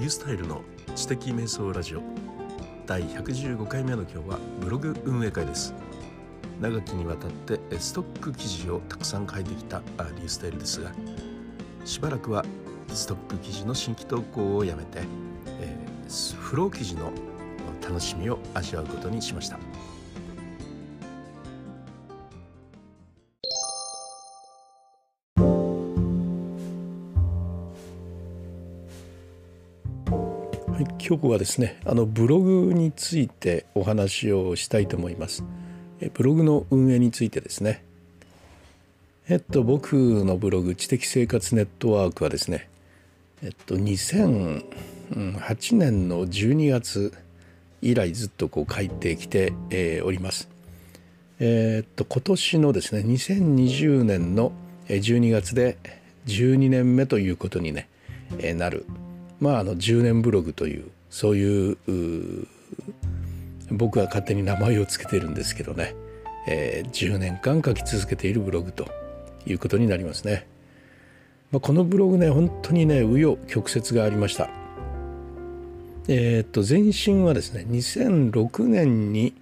リュースタイルの知的瞑想ラジオ。第115回目の今日はブログ運営会です。長きにわたってストック記事をたくさん書いてきたリュースタイルですがしばらくはストック記事の新規投稿をやめて、えー、フロー記事の楽しみを味わうことにしました。はい、今日はですねあのブログについてお話をしたいと思います。ブログの運営についてですね。えっと僕のブログ知的生活ネットワークはですねえっと2008年の12月以来ずっとこう書いてきて、えー、おります。えー、っと今年のですね2020年の12月で12年目ということにね、えー、なるまあ、あの10年ブログというそういう僕は勝手に名前を付けてるんですけどね、えー、10年間書き続けているブログということになりますね。まあ、このブログね本当にね紆余曲折がありました。えー、っと前身はですね2006年に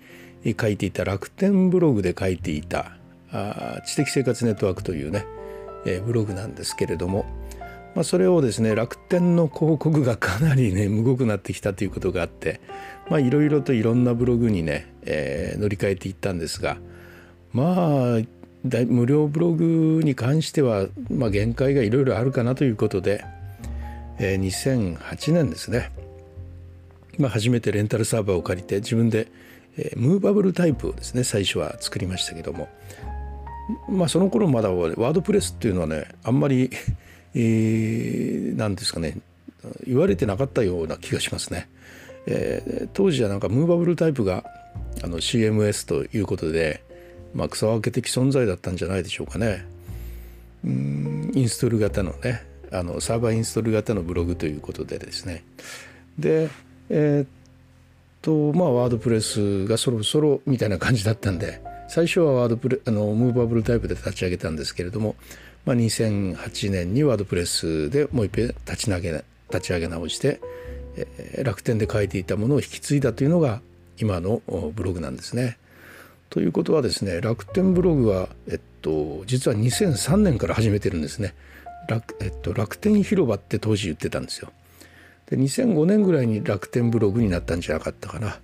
書いていた楽天ブログで書いていたあ知的生活ネットワークというね、えー、ブログなんですけれども、まあ、それをですね楽天の広告が かなりねむごくなってきたということがあっていろいろといろんなブログにね、えー、乗り換えていったんですがまあ無料ブログに関しては、まあ、限界がいろいろあるかなということで、えー、2008年ですね、まあ、初めてレンタルサーバーを借りて自分で、えー、ムーバブルタイプをですね最初は作りましたけどもまあその頃まだワードプレスっていうのはねあんまりえー、なんですかね言われてなかったような気がしますね。えー、当時はなんかムーバブルタイプがあの CMS ということで、まあ、草分け的存在だったんじゃないでしょうかね。インストール型のねあのサーバーインストール型のブログということでですねでえー、っとまあワードプレスがそろそろみたいな感じだったんで最初はワードプレあのムーバブルタイプで立ち上げたんですけれどもまあ、2008年にワードプレスでもう一遍立ち上げ立ち上げ直して、えー、楽天で書いていたものを引き継いだというのが今のブログなんですね。ということはですね楽天ブログは、えっと、実は2003年から始めてるんですね。楽,、えっと、楽天広場って当時言ってたんですよ。で2005年ぐらいに楽天ブログになったんじゃなかったかな。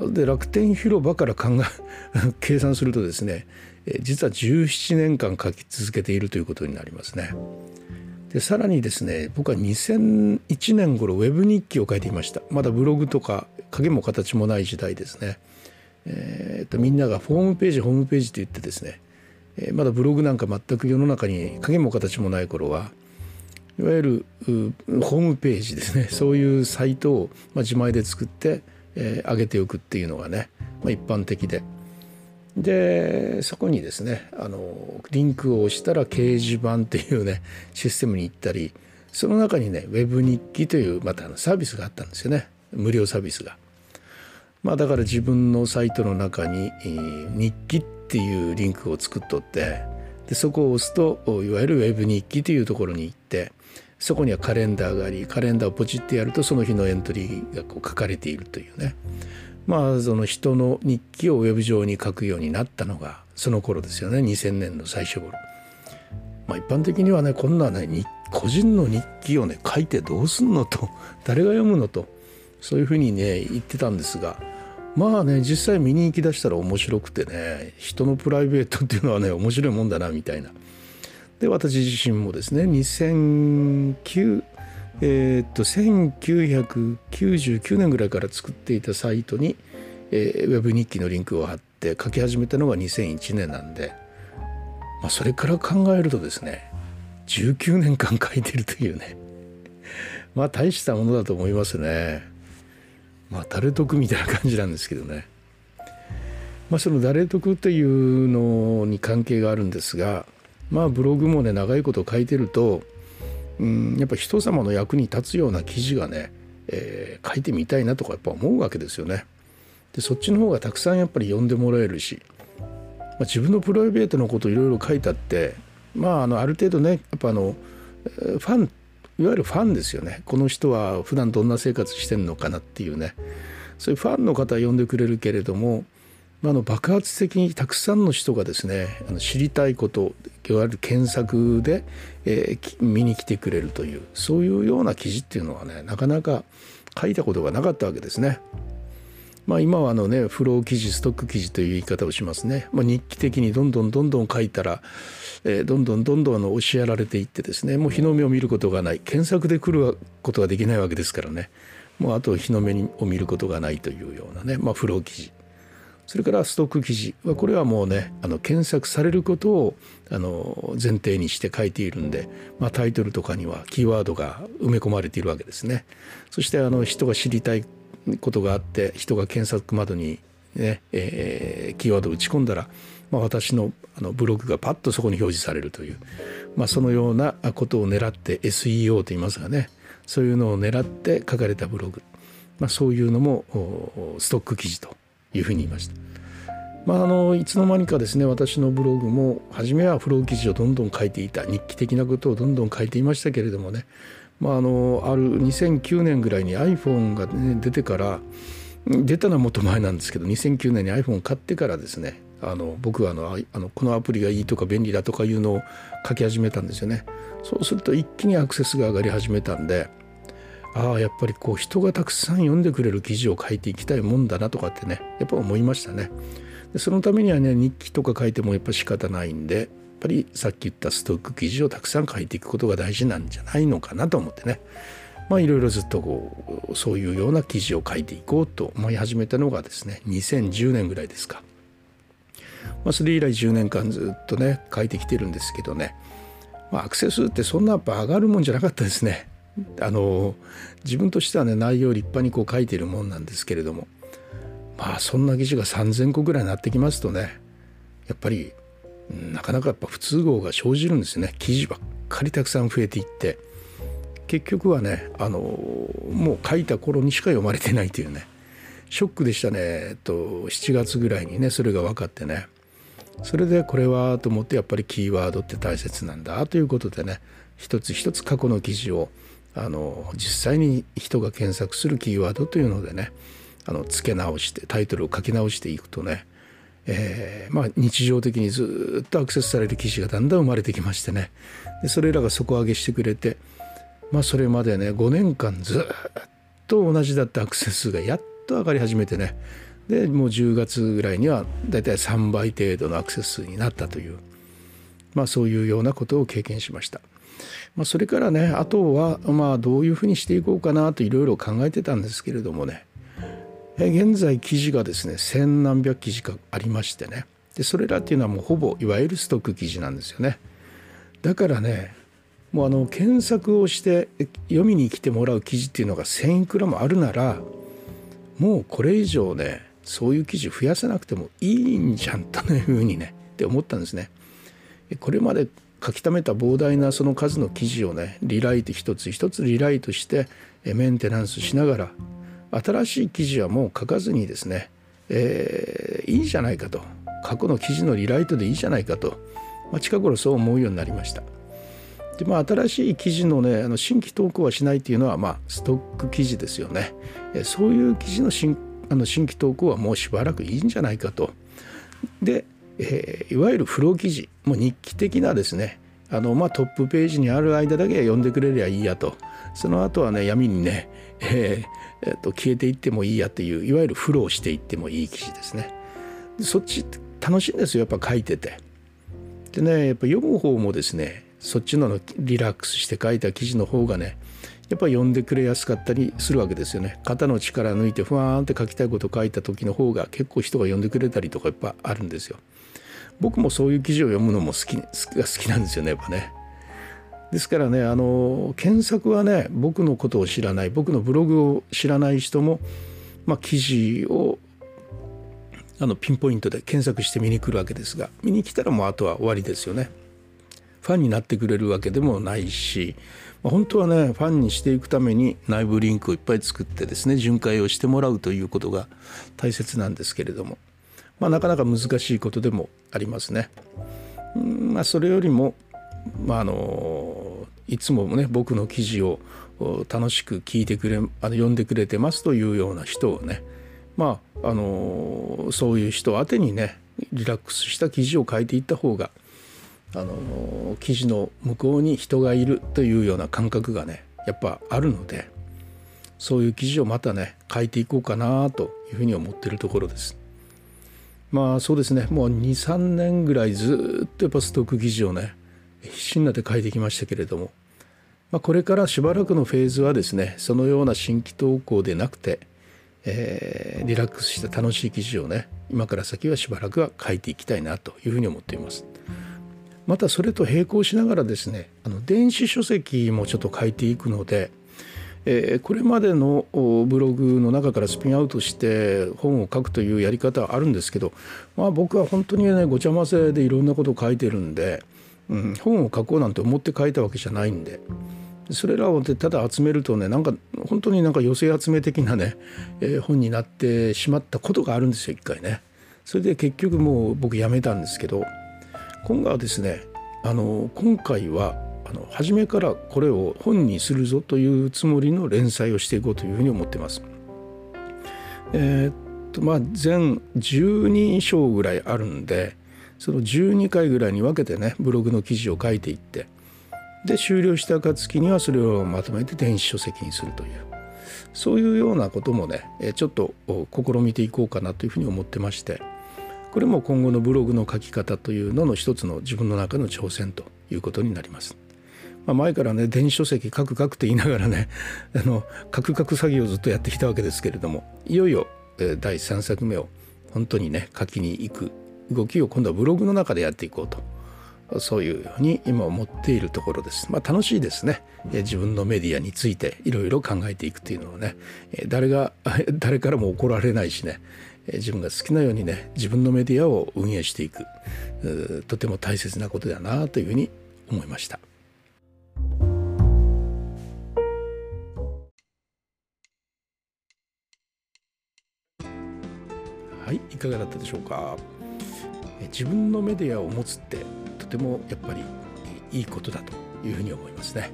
で楽天広場から考え 計算するとですね実は17年間書き続けているということになりますね。でさらにですね僕は2001年頃ウェブ日記を書いていましたまだブログとか影も形もない時代ですね。えー、とみんながホームページホームページと言ってですね、えー、まだブログなんか全く世の中に影も形もない頃はいわゆるホームページですねそういうサイトを、まあ、自前で作って、えー、上げておくっていうのがね、まあ、一般的ででそこにですねあのリンクを押したら掲示板っていうねシステムに行ったりその中にねウェブ日記というまたサービスがあったんですよね無料サービスが。まあ、だから自分のサイトの中に日記っていうリンクを作っとってでそこを押すといわゆるウェブ日記というところに行ってそこにはカレンダーがありカレンダーをポチってやるとその日のエントリーがこう書かれているというねまあその人の日記をウェブ上に書くようになったのがその頃ですよね2000年の最初頃。まあ、一般的にはねこんなね個人の日記をね書いてどうすんのと 誰が読むのとそういうふうにね言ってたんですがまあね実際見に行きだしたら面白くてね人のプライベートっていうのはね面白いもんだなみたいな。で私自身もですね2009えー、っと1999年ぐらいから作っていたサイトに、えー、ウェブ日記のリンクを貼って書き始めたのが2001年なんで、まあ、それから考えるとですね19年間書いてるというね まあ大したものだと思いますね。まあ誰得みたいな感じなんですけどね。まあその誰得というのに関係があるんですがまあブログもね長いこと書いてるとうんやっぱ人様の役に立つような記事がね、えー、書いてみたいなとかやっぱ思うわけですよね。でそっちの方がたくさんやっぱり読んでもらえるし、まあ、自分のプライベートのこといろいろ書いたってまああのある程度ねやっぱあのファンいわゆるファンですよねこの人は普段どんな生活してんのかなっていうねそういうファンの方は呼んでくれるけれどもまあの爆発的にたくさんの人がですねあの知りたいこといわゆる検索で、えー、見に来てくれるというそういうような記事っていうのはねなかなか書いたことがなかったわけですね。まあ、今はあのねフロー記事ストック記事という言い方をしますね、まあ、日記的にどんどんどんどん書いたら、えー、どんどんどんどんあの教えられていってですねもう日の目を見ることがない。検索で来ることができないわけですからね。もうあと日の目を見ることがないというようなね、まあ、フロー記事。それからストック記事はこれはもうねあの検索されることをあの前提にして書いているんで、まあ、タイトルとかにはキーワードが埋め込まれているわけですね。そしてあの人が知りたいことがあって人が検索窓にね、えー、キーワードを打ち込んだら、まあ、私のあのブログがパッとそこに表示されるという、まあ、そのようなことを狙って SEO と言いますがねそういうのを狙って書かれたブログ、まあ、そういうのもストック記事というふうに言いました。まあ、あのいつの間にかですね私のブログも初めはフロー記事をどんどん書いていた日記的なことをどんどん書いていましたけれどもね、まあ、あのある2009年ぐらいに iPhone が、ね、出てから出たのはもっと前なんですけど2009年に iPhone を買ってからですねあの僕はあのあのこのアプリがいいとか便利だとかいうのを書き始めたんですよね。そうすると一気にアクセスが上がり始めたんでああやっぱりこう人がたくさん読んでくれる記事を書いていきたいもんだなとかってねやっぱ思いましたね。でそのためにはね日記とか書いてもやっぱ仕方ないんでやっぱりさっき言ったストック記事をたくさん書いていくことが大事なんじゃないのかなと思ってねまあいろいろずっとこうそういうような記事を書いていこうと思い始めたのがですね2010年ぐらいですか。まあ、それ以来10年間ずっとね書いてきてるんですけどね、まあ、アクセスってそんなやっぱ上がるもんじゃなかったですね。あの自分としてはね内容を立派にこう書いてるもんなんですけれどもまあそんな記事が3,000個ぐらいになってきますとねやっぱりなかなかやっぱ不都合が生じるんですね。記事ばっかりたくさん増えていって。結局はねあのもう書いた頃にしか読まれてないというね。ショックでしたね、えっと、7月ぐらいにねそれが分かってね。それでこれはと思ってやっぱりキーワードって大切なんだということでね一つ一つ過去の記事をあの実際に人が検索するキーワードというのでねあの付け直してタイトルを書き直していくとね、えー、まあ、日常的にずっとアクセスされる記事がだんだん生まれてきましてねでそれらが底上げしてくれて、まあ、それまでね5年間ずっと同じだったアクセス数がやっと上がり始めてねでもう10月ぐらいにはだいたい3倍程度のアクセス数になったという、まあ、そういうようなことを経験しました。まあ、それからねあとはまあどういうふうにしていこうかなといろいろ考えてたんですけれどもね。現在記事がですね千何百記事かありましてね。でそれらっていうのはもうほぼいわゆるストック記事なんですよね。だからねもうあの検索をして読みに来てもらう記事っていうのが1,000いくらもあるならもうこれ以上ねそういう記事増やさなくてもいいんじゃんというふうにねって思ったんですね。これまで書き溜めた膨大なその数の記事をねリライト一つ一つリライトしてメンテナンスしながら新しい記事はもう書かずにですね、えー、いいじゃないかと過去の記事のリライトでいいじゃないかと、まあ、近頃そう思うようになりました。でまあ、新しい記事のねあの新規投稿はしないっていうのは、まあ、ストック記事ですよね。そういう記事の新あの新規投稿はもうしばらくいいんじゃないかと。で、えー、いわゆるフロー記事もう日記的なですねあの、まあ、トップページにある間だけ読んでくれりゃいいやとその後はね闇にね、えーえー、と消えていってもいいやっていういわゆるフローしていってもいい記事ですねで。そっち楽しいんですよやっぱ書いてて。でねやっぱ読む方もですねそっちのリラックスして書いた記事の方がねやっぱ読んでくれやすかったりするわけですよね。肩の力抜いてふわーんって書きたいこと書いた時の方が結構人が読んでくれたりとかやっぱあるんですよ。僕もそういう記事を読むのも好きが好きなんですよねやっぱね。ですからねあの検索はね僕のことを知らない僕のブログを知らない人も、まあ、記事をあのピンポイントで検索して見に来るわけですが見に来たらもうあとは終わりですよね。ファンになってくれるわけでもないし、まあ、本当はねファンにしていくために内部リンクをいっぱい作ってですね巡回をしてもらうということが大切なんですけれども、まあ、なかなか難しいことでもありますね。うんまあ、それよりもまあ、あのいつもね僕の記事を楽しく聞いてくれあの読んでくれてますというような人をねまああのそういう人宛てにねリラックスした記事を書いていった方があの記事の向こうに人がいるというような感覚がねやっぱあるのでそういう記事をまたね書いていこうかなというふうに思っているところです。まあそうですねもう23年ぐらいずっとやっぱストック記事をね必死になって書いてきましたけれども、まあ、これからしばらくのフェーズはですねそのような新規投稿でなくて、えー、リラックスした楽しい記事をね今から先はしばらくは書いていきたいなというふうに思っています。またそれと並行しながらですねあの電子書籍もちょっと書いていくので、えー、これまでのブログの中からスピンアウトして本を書くというやり方はあるんですけど、まあ、僕は本当にねごちゃ混ぜでいろんなことを書いてるんで、うん、本を書こうなんて思って書いたわけじゃないんで。それらをただ集めるとねなんか本当になんか寄せ集め的なね、えー、本になってしまったことがあるんですよ一回ね。それで結局もう僕やめたんですけど今回はですねあの今回はの初めからこれを本にするぞというつもりの連載をしていこうというふうに思ってます。えー、っとまあ全12章ぐらいあるんでその12回ぐらいに分けてねブログの記事を書いていってで終了した暁にはそれをまとめて電子書籍にするというそういうようなこともねちょっと試みていこうかなというふうに思ってまして。これも今後のブログの書き方というのの一つの自分の中の挑戦ということになります。まあ、前からね電子書籍書く書くって言いながらね あの書く書く作業をずっとやってきたわけですけれどもいよいよ、え第3作目を本当にね書きに行く動きを今度はブログの中でやっていこうとそういうように今思っているところです。まあ、楽しいですね。自分のメディアについていろいろ考えていくというのはね誰が 誰からも怒られないしね自分が好きなようにね自分のメディアを運営していくとても大切なことだなというふうに思いました。はいいかがだったでしょうか？自分のメディアを持つってとてもやっぱりいいことだというふうに思いますね、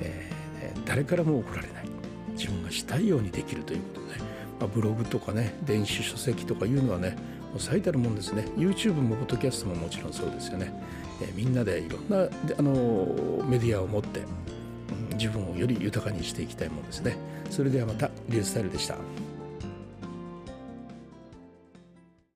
えー、誰からも怒られない。自分がしたいようにできるということで、まあ、ブログとかね電子書籍とかいうのはねもう最たるもんですね。YouTube もポッドキャストももちろんそうですよね、えー、みんなでいろんなあのメディアを持って、うん、自分をより豊かにしていきたいもんですね。それではまたリュースタイルでした。